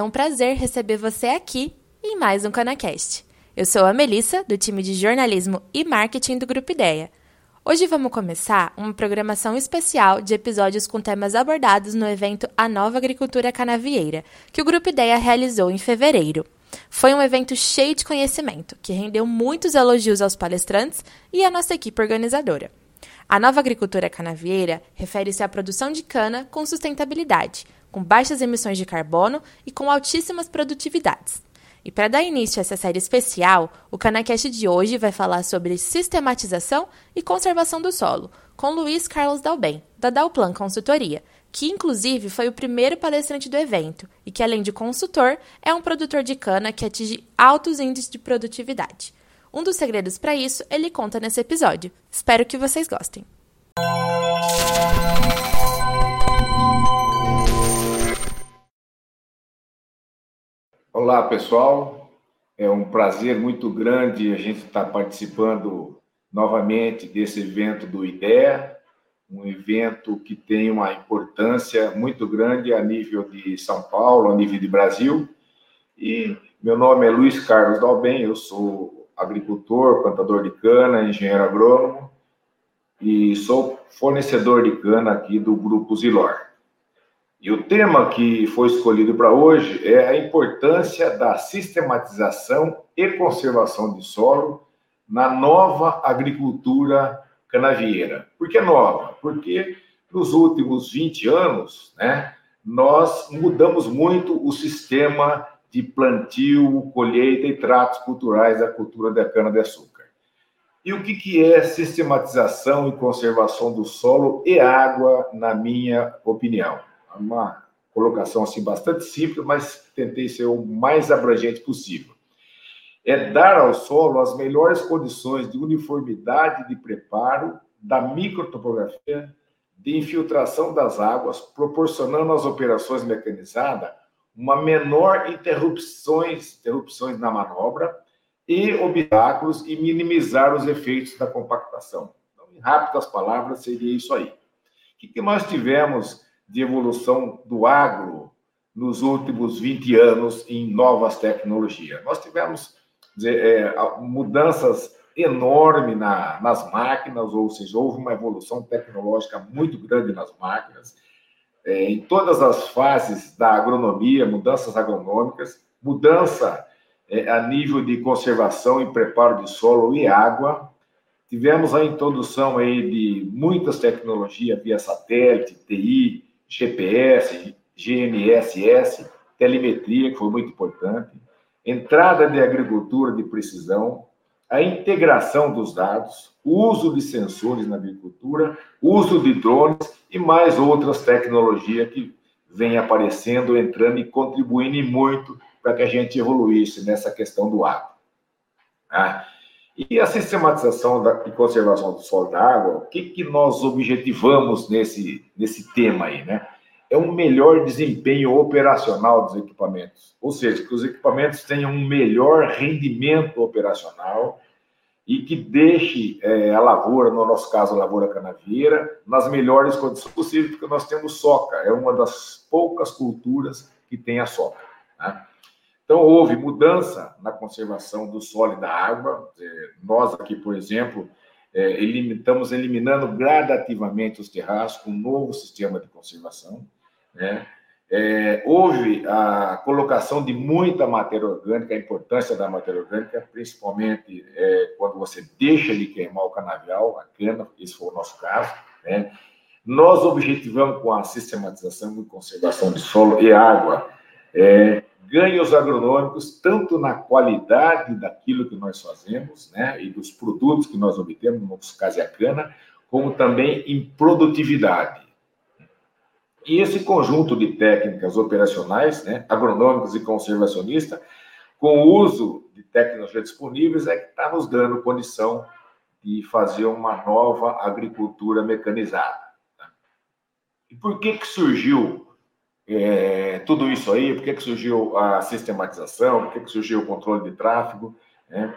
É um prazer receber você aqui em mais um CanaCast. Eu sou a Melissa, do time de jornalismo e marketing do Grupo Ideia. Hoje vamos começar uma programação especial de episódios com temas abordados no evento A Nova Agricultura Canavieira, que o Grupo Ideia realizou em fevereiro. Foi um evento cheio de conhecimento, que rendeu muitos elogios aos palestrantes e à nossa equipe organizadora. A nova agricultura canavieira refere-se à produção de cana com sustentabilidade, com baixas emissões de carbono e com altíssimas produtividades. E para dar início a essa série especial, o CanaCast de hoje vai falar sobre sistematização e conservação do solo, com Luiz Carlos Dalben, da Dalplan Consultoria, que inclusive foi o primeiro palestrante do evento e que, além de consultor, é um produtor de cana que atinge altos índices de produtividade. Um dos segredos para isso ele conta nesse episódio. Espero que vocês gostem. Olá, pessoal. É um prazer muito grande a gente estar participando novamente desse evento do IDEA, um evento que tem uma importância muito grande a nível de São Paulo, a nível de Brasil. E meu nome é Luiz Carlos Dalben, eu sou agricultor, plantador de cana, engenheiro agrônomo e sou fornecedor de cana aqui do Grupo Zilor. E o tema que foi escolhido para hoje é a importância da sistematização e conservação de solo na nova agricultura canavieira. Por que nova? Porque nos últimos 20 anos, né, nós mudamos muito o sistema de plantio, colheita e tratos culturais da cultura da cana-de-açúcar. E o que, que é sistematização e conservação do solo e água, na minha opinião? Uma colocação assim bastante simples, mas tentei ser o mais abrangente possível. É dar ao solo as melhores condições de uniformidade de preparo da microtopografia, de infiltração das águas, proporcionando às operações mecanizadas uma menor interrupções, interrupções na manobra e obstáculos e minimizar os efeitos da compactação. Então, em rápidas palavras, seria isso aí. O que nós tivemos de evolução do agro nos últimos 20 anos em novas tecnologias. Nós tivemos dizer, é, mudanças enormes na, nas máquinas, ou seja, houve uma evolução tecnológica muito grande nas máquinas, é, em todas as fases da agronomia, mudanças agronômicas, mudança é, a nível de conservação e preparo de solo e água. Tivemos a introdução aí de muitas tecnologias via satélite, TI, GPS, GNSS, telemetria, que foi muito importante, entrada de agricultura de precisão, a integração dos dados, uso de sensores na agricultura, uso de drones e mais outras tecnologias que vêm aparecendo, entrando e contribuindo muito para que a gente evoluísse nessa questão do agro. Ah, e a sistematização da, e conservação do solo da água, o que, que nós objetivamos nesse, nesse tema aí, né? É um melhor desempenho operacional dos equipamentos, ou seja, que os equipamentos tenham um melhor rendimento operacional e que deixe é, a lavoura, no nosso caso a lavoura canavieira, nas melhores condições possíveis, porque nós temos soca, é uma das poucas culturas que tem a soca. Né? Então, houve mudança na conservação do solo e da água. É, nós aqui, por exemplo, é, estamos eliminando gradativamente os terraços com um novo sistema de conservação. Né? É, houve a colocação de muita matéria orgânica, a importância da matéria orgânica, principalmente quando você deixa de queimar o canavial, a cana, esse foi o nosso caso. Né? Nós objetivamos com a sistematização e conservação de solo e água ganhos agronômicos, tanto na qualidade daquilo que nós fazemos, né, e dos produtos que nós obtemos, no nosso caso é a cana, como também em produtividade. E esse conjunto de técnicas operacionais, né, agronômicas e conservacionistas, com o uso de tecnologias disponíveis, é que está nos dando condição de fazer uma nova agricultura mecanizada. Tá? E por que, que surgiu é, tudo isso aí, por que, que surgiu a sistematização, por que, que surgiu o controle de tráfego, né?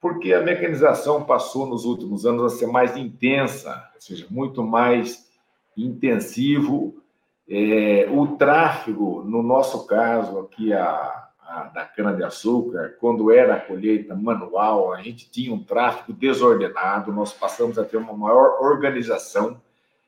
porque a mecanização passou nos últimos anos a ser mais intensa, ou seja, muito mais intensivo É, o tráfego, no nosso caso aqui, a, a da cana-de-açúcar, quando era a colheita manual, a gente tinha um tráfego desordenado, nós passamos a ter uma maior organização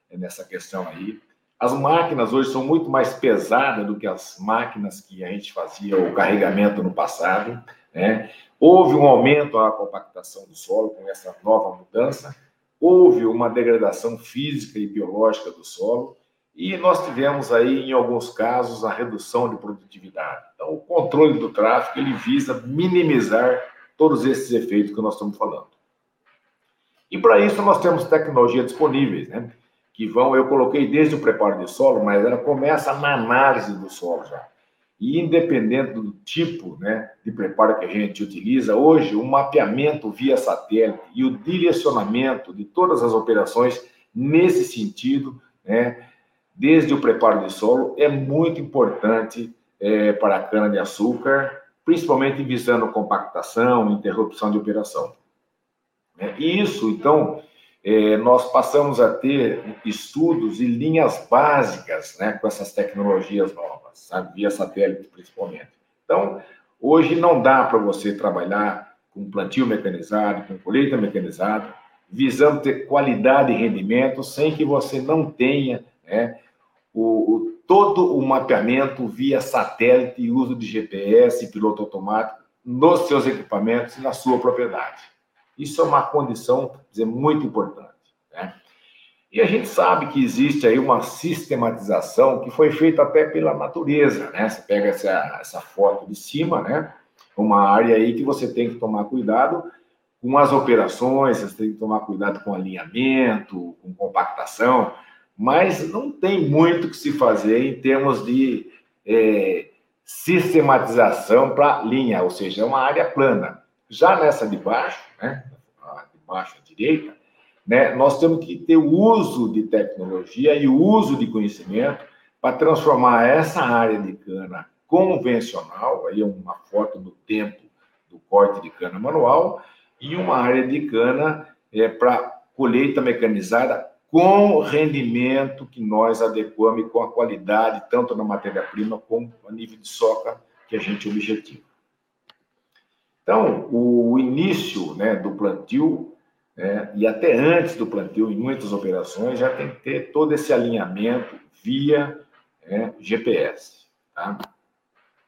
nessa questão aí. As máquinas hoje são muito mais pesadas do que as máquinas que a gente fazia o carregamento no passado. Né? Houve um aumento na compactação do solo com essa nova mudança, houve uma degradação física e biológica do solo, e nós tivemos aí, em alguns casos, a redução de produtividade. Então, o controle do tráfego ele visa minimizar todos esses efeitos que nós estamos falando. E para isso nós temos tecnologias disponíveis, né? Que vão, eu coloquei desde o preparo de solo, mas ela começa na análise do solo já. E independente do tipo né, de preparo que a gente utiliza, hoje o mapeamento via satélite e o direcionamento de todas as operações nesse sentido, né, desde o preparo de solo, é muito importante é, para a cana-de-açúcar, principalmente visando compactação, interrupção de operação. É, e isso, então, é, nós passamos a ter estudos e linhas básicas né, com essas tecnologias novas, sabe? via satélite principalmente. Então, hoje não dá para você trabalhar com plantio mecanizado, com colheita mecanizada, visando ter qualidade e rendimento sem que você não tenha né, o, o, todo o mapeamento via satélite e uso de GPS e piloto automático nos seus equipamentos e na sua propriedade. Isso é uma condição dizer, muito importante. Né? E a gente sabe que existe aí uma sistematização que foi feita até pela natureza, né? Você pega essa, essa foto de cima, né? Uma área aí que você tem que tomar cuidado com as operações, você tem que tomar cuidado com alinhamento, com compactação, mas não tem muito que se fazer em termos de é, sistematização para linha, ou seja, é uma área plana. Já nessa de baixo, né? De baixo à direita, né? Nós temos que ter o uso de tecnologia e o uso de conhecimento para transformar essa área de cana convencional, aí é uma foto do tempo do corte de cana manual, e uma área de cana é, para colheita mecanizada com rendimento que nós adequamos e com a qualidade, tanto na matéria-prima como a nível de soca que a gente objetiva. Então, o início né, do plantio né? e até antes do plantio, em muitas operações, já tem que ter todo esse alinhamento via né, GPS. Tá?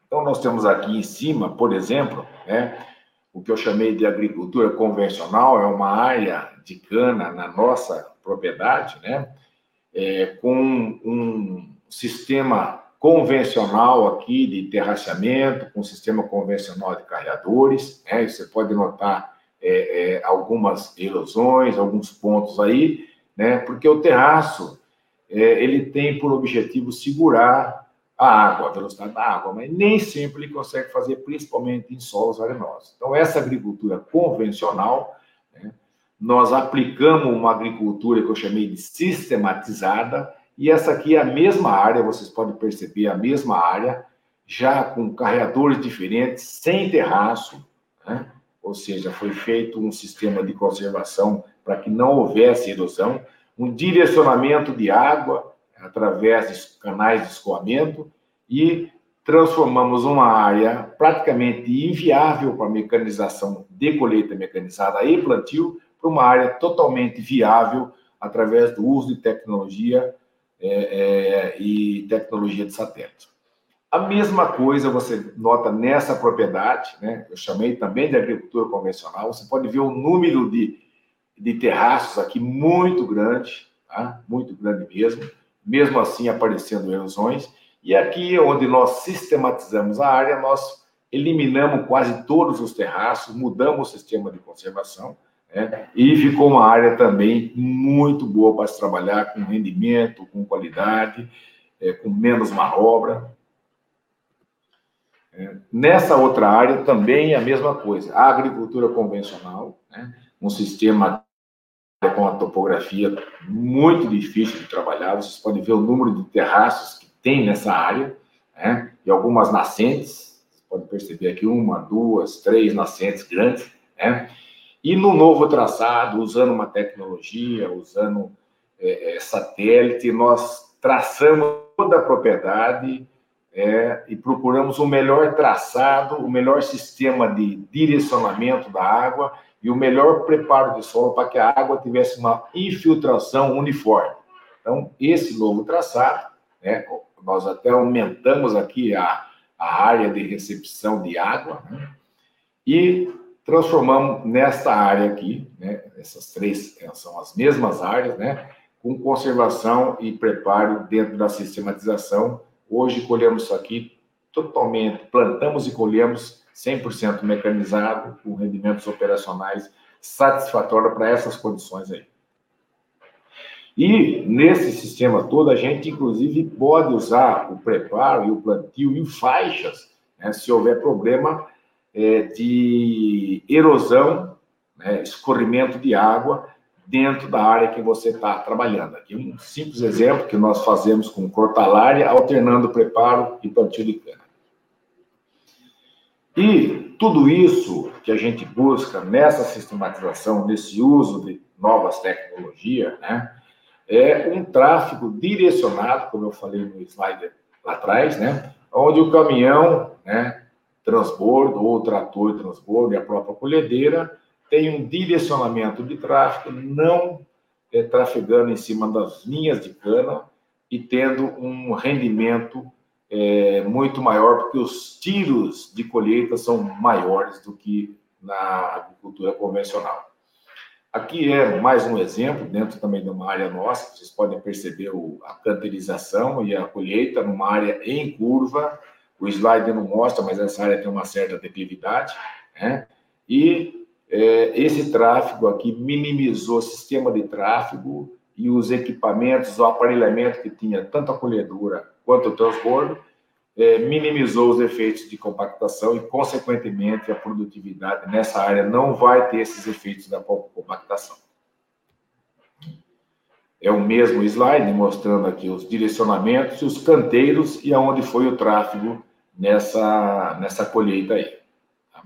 Então, nós temos aqui em cima, por exemplo, né, o que eu chamei de agricultura convencional, é uma área de cana na nossa propriedade, né, é, com um sistema convencional aqui de terraceamento, com sistema convencional de carreadores. Né, você pode notar é, é, algumas erosões, alguns pontos aí, né? Porque o terraço é, ele tem por objetivo segurar a água, a velocidade da água, mas nem sempre ele consegue fazer, principalmente em solos arenosos. Então, essa agricultura convencional, né, nós aplicamos uma agricultura que eu chamei de sistematizada, e essa aqui é a mesma área, vocês podem perceber, a mesma área, já com carreadores diferentes, sem terraço, né? ou seja, foi feito um sistema de conservação para que não houvesse erosão, um direcionamento de água através de canais de escoamento e transformamos uma área praticamente inviável para mecanização de colheita mecanizada e plantio para uma área totalmente viável através do uso de tecnologia é, é, e tecnologia de satélite. A mesma coisa você nota nessa propriedade, né? Eu chamei também de agricultura convencional. Você pode ver o número de, de terraços aqui muito grande, tá? Muito grande mesmo. Mesmo assim aparecendo erosões. E aqui onde nós sistematizamos a área, nós eliminamos quase todos os terraços, mudamos o sistema de conservação, né? E ficou uma área também muito boa para se trabalhar com rendimento, com qualidade, é, com menos manobra. Nessa outra área também é a mesma coisa. A agricultura convencional, né? um sistema com a topografia muito difícil de trabalhar. Vocês podem ver o número de terraços que tem nessa área, né? e algumas nascentes. Vocês podem perceber aqui uma, duas, três nascentes grandes. Né? E no novo traçado, usando uma tecnologia, usando é, é, satélite, nós traçamos toda a propriedade é, e procuramos o melhor traçado, o melhor sistema de direcionamento da água e o melhor preparo de solo para que a água tivesse uma infiltração uniforme. Então, esse novo traçado, né, nós até aumentamos aqui a, a área de recepção de água né, e transformamos nesta área aqui, né, essas três são as mesmas áreas, né, com conservação e preparo dentro da sistematização. Hoje colhemos isso aqui totalmente, plantamos e colhemos 100% mecanizado, com rendimentos operacionais satisfatórios para essas condições aí. E nesse sistema todo, a gente inclusive pode usar o preparo e o plantio em faixas, né, se houver problema é, de erosão, né, escorrimento de água dentro da área que você está trabalhando. Aqui um simples exemplo que nós fazemos com cortalária, alternando preparo e plantio de cana. E tudo isso que a gente busca nessa sistematização, nesse uso de novas tecnologias, né, é um tráfego direcionado, como eu falei no slide lá atrás, né, onde o caminhão, né, transbordo ou trator transbordo e a própria colhedeira tem um direcionamento de tráfego, não é, trafegando em cima das linhas de cana e tendo um rendimento é, muito maior, porque os tiros de colheita são maiores do que na agricultura convencional. Aqui é mais um exemplo, dentro também de uma área nossa, vocês podem perceber a canterização e a colheita numa área em curva. O slide não mostra, mas essa área tem uma certa declividade, né? E é, esse tráfego aqui minimizou o sistema de tráfego e os equipamentos, o aparelhamento que tinha tanto a colhedura quanto o transbordo, é, minimizou os efeitos de compactação e, consequentemente, a produtividade nessa área não vai ter esses efeitos da compactação. É o mesmo slide mostrando aqui os direcionamentos e os canteiros e aonde foi o tráfego nessa, nessa colheita aí. Tá?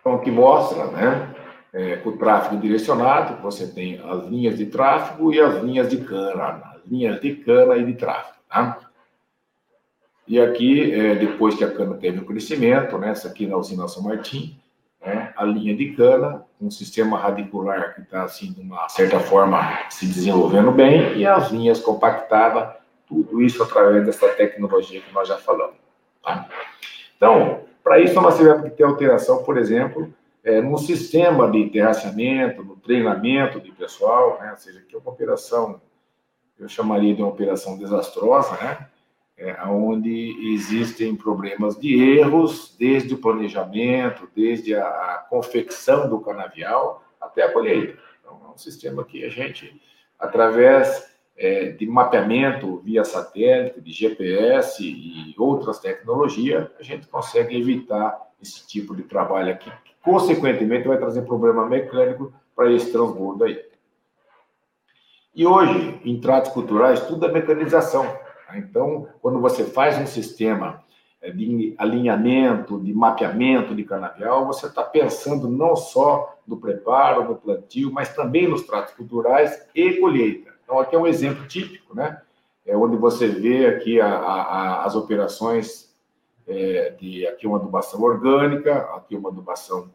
Então, que mostra, né? É, o tráfego direcionado, você tem as linhas de tráfego e as linhas de cana, linhas de cana e de tráfego. Tá? E aqui, é, depois que a cana teve o crescimento, né, essa aqui na usina São Martim, né, a linha de cana, um sistema radicular que está, assim, de uma certa forma, se desenvolvendo bem, e as linhas compactadas, tudo isso através dessa tecnologia que nós já falamos. Tá? Então, para isso, nós tivemos que ter alteração, por exemplo, é, no sistema de terraceamento, no treinamento de pessoal, né, ou seja, que é uma operação eu chamaria de uma operação desastrosa, né? É, onde existem problemas de erros, desde o planejamento, desde a, a confecção do canavial até a colheita. Então, é um sistema que a gente, através é, de mapeamento via satélite, de GPS e outras tecnologias, a gente consegue evitar esse tipo de trabalho aqui, que, consequentemente, vai trazer problema mecânico para esse transbordo aí. E hoje, em tratos culturais, tudo é mecanização. Tá? Então, quando você faz um sistema é, de alinhamento, de mapeamento de canavial, você está pensando não só no preparo, no plantio, mas também nos tratos culturais e colheita. Então, aqui é um exemplo típico, né? É onde você vê aqui a, a, as operações é, de aqui uma adubação orgânica, aqui uma adubação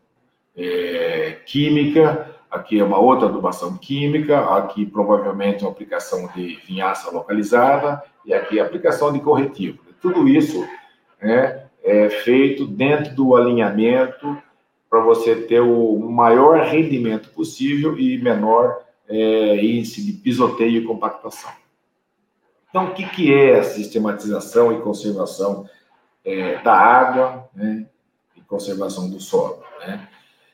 é, química, aqui é uma outra adubação química, aqui provavelmente uma aplicação de vinhaça localizada e aqui aplicação de corretivo. Tudo isso né, é feito dentro do alinhamento para você ter o maior rendimento possível e menor é, índice de pisoteio e compactação. Então, o que, que é a sistematização e conservação é, da água né, e conservação do solo? Né?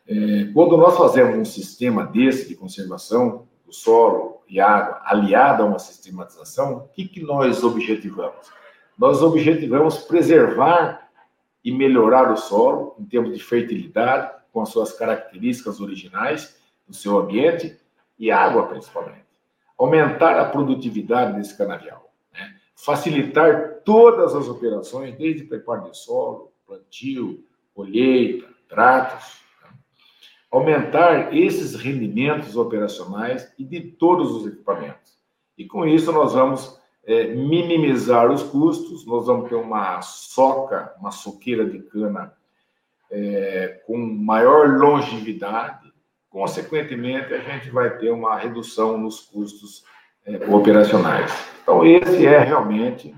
É, quando nós fazemos um sistema desse de conservação do solo e água, aliado a uma sistematização, o que, que nós objetivamos? Nós objetivamos preservar e melhorar o solo em termos de fertilidade, com as suas características originais do seu ambiente e água, principalmente. Aumentar a produtividade desse canavial. Né? Facilitar todas as operações, desde preparo de solo, plantio, colheita, tratos, aumentar esses rendimentos operacionais e de todos os equipamentos. E com isso nós vamos é, minimizar os custos, nós vamos ter uma soca, uma soqueira de cana é, com maior longevidade, consequentemente a gente vai ter uma redução nos custos é, operacionais. Então esse é realmente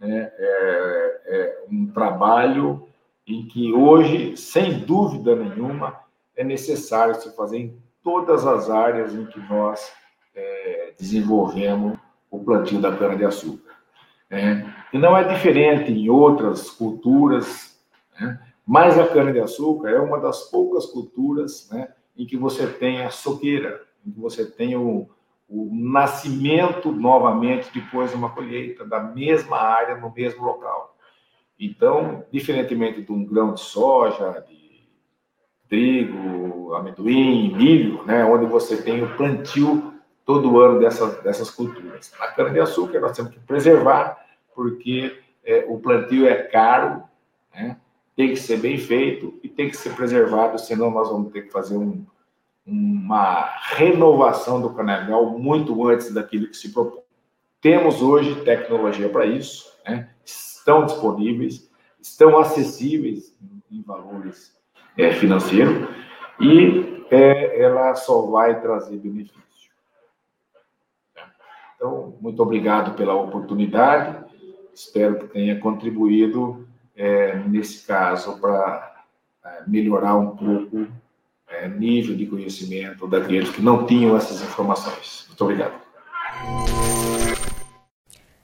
né, é, é um trabalho em que hoje, sem dúvida nenhuma, é necessário se fazer em todas as áreas em que nós é, desenvolvemos o plantio da cana-de-açúcar. Né? E não é diferente em outras culturas, né? mas a cana-de-açúcar é uma das poucas culturas né, em que você tem a soqueira, em que você tem o, o nascimento novamente depois de uma colheita da mesma área, no mesmo local. Então, diferentemente de um grão de soja, de trigo, amendoim, milho, né, onde você tem o plantio todo ano dessas, dessas culturas. Na cana-de-açúcar, nós temos que preservar, porque é, o plantio é caro, né, tem que ser bem feito e tem que ser preservado, senão nós vamos ter que fazer um, uma renovação do canavial muito antes daquilo que se propõe. Temos hoje tecnologia para isso, né? estão disponíveis, estão acessíveis em valores é, financeiro e é, ela só vai trazer benefício. Então, muito obrigado pela oportunidade. Espero que tenha contribuído é, nesse caso para é, melhorar um pouco é, nível de conhecimento daqueles que não tinham essas informações. Muito obrigado.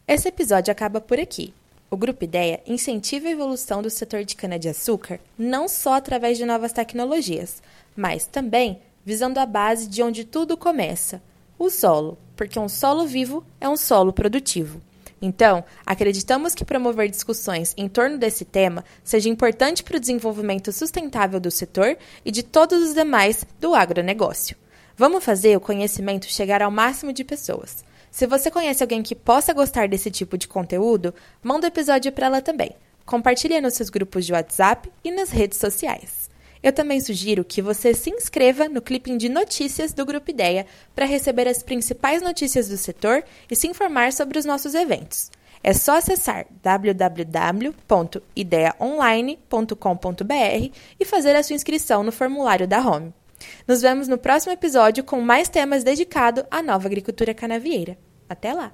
Esse episódio acaba por aqui. O Grupo Ideia incentiva a evolução do setor de cana-de-açúcar não só através de novas tecnologias, mas também visando a base de onde tudo começa, o solo, porque um solo vivo é um solo produtivo. Então, acreditamos que promover discussões em torno desse tema seja importante para o desenvolvimento sustentável do setor e de todos os demais do agronegócio. Vamos fazer o conhecimento chegar ao máximo de pessoas. Se você conhece alguém que possa gostar desse tipo de conteúdo, manda o episódio para ela também. Compartilhe nos seus grupos de WhatsApp e nas redes sociais. Eu também sugiro que você se inscreva no clipping de notícias do Grupo Ideia para receber as principais notícias do setor e se informar sobre os nossos eventos. É só acessar www.ideiaonline.com.br e fazer a sua inscrição no formulário da Home. Nos vemos no próximo episódio com mais temas dedicados à nova agricultura canavieira. Até lá!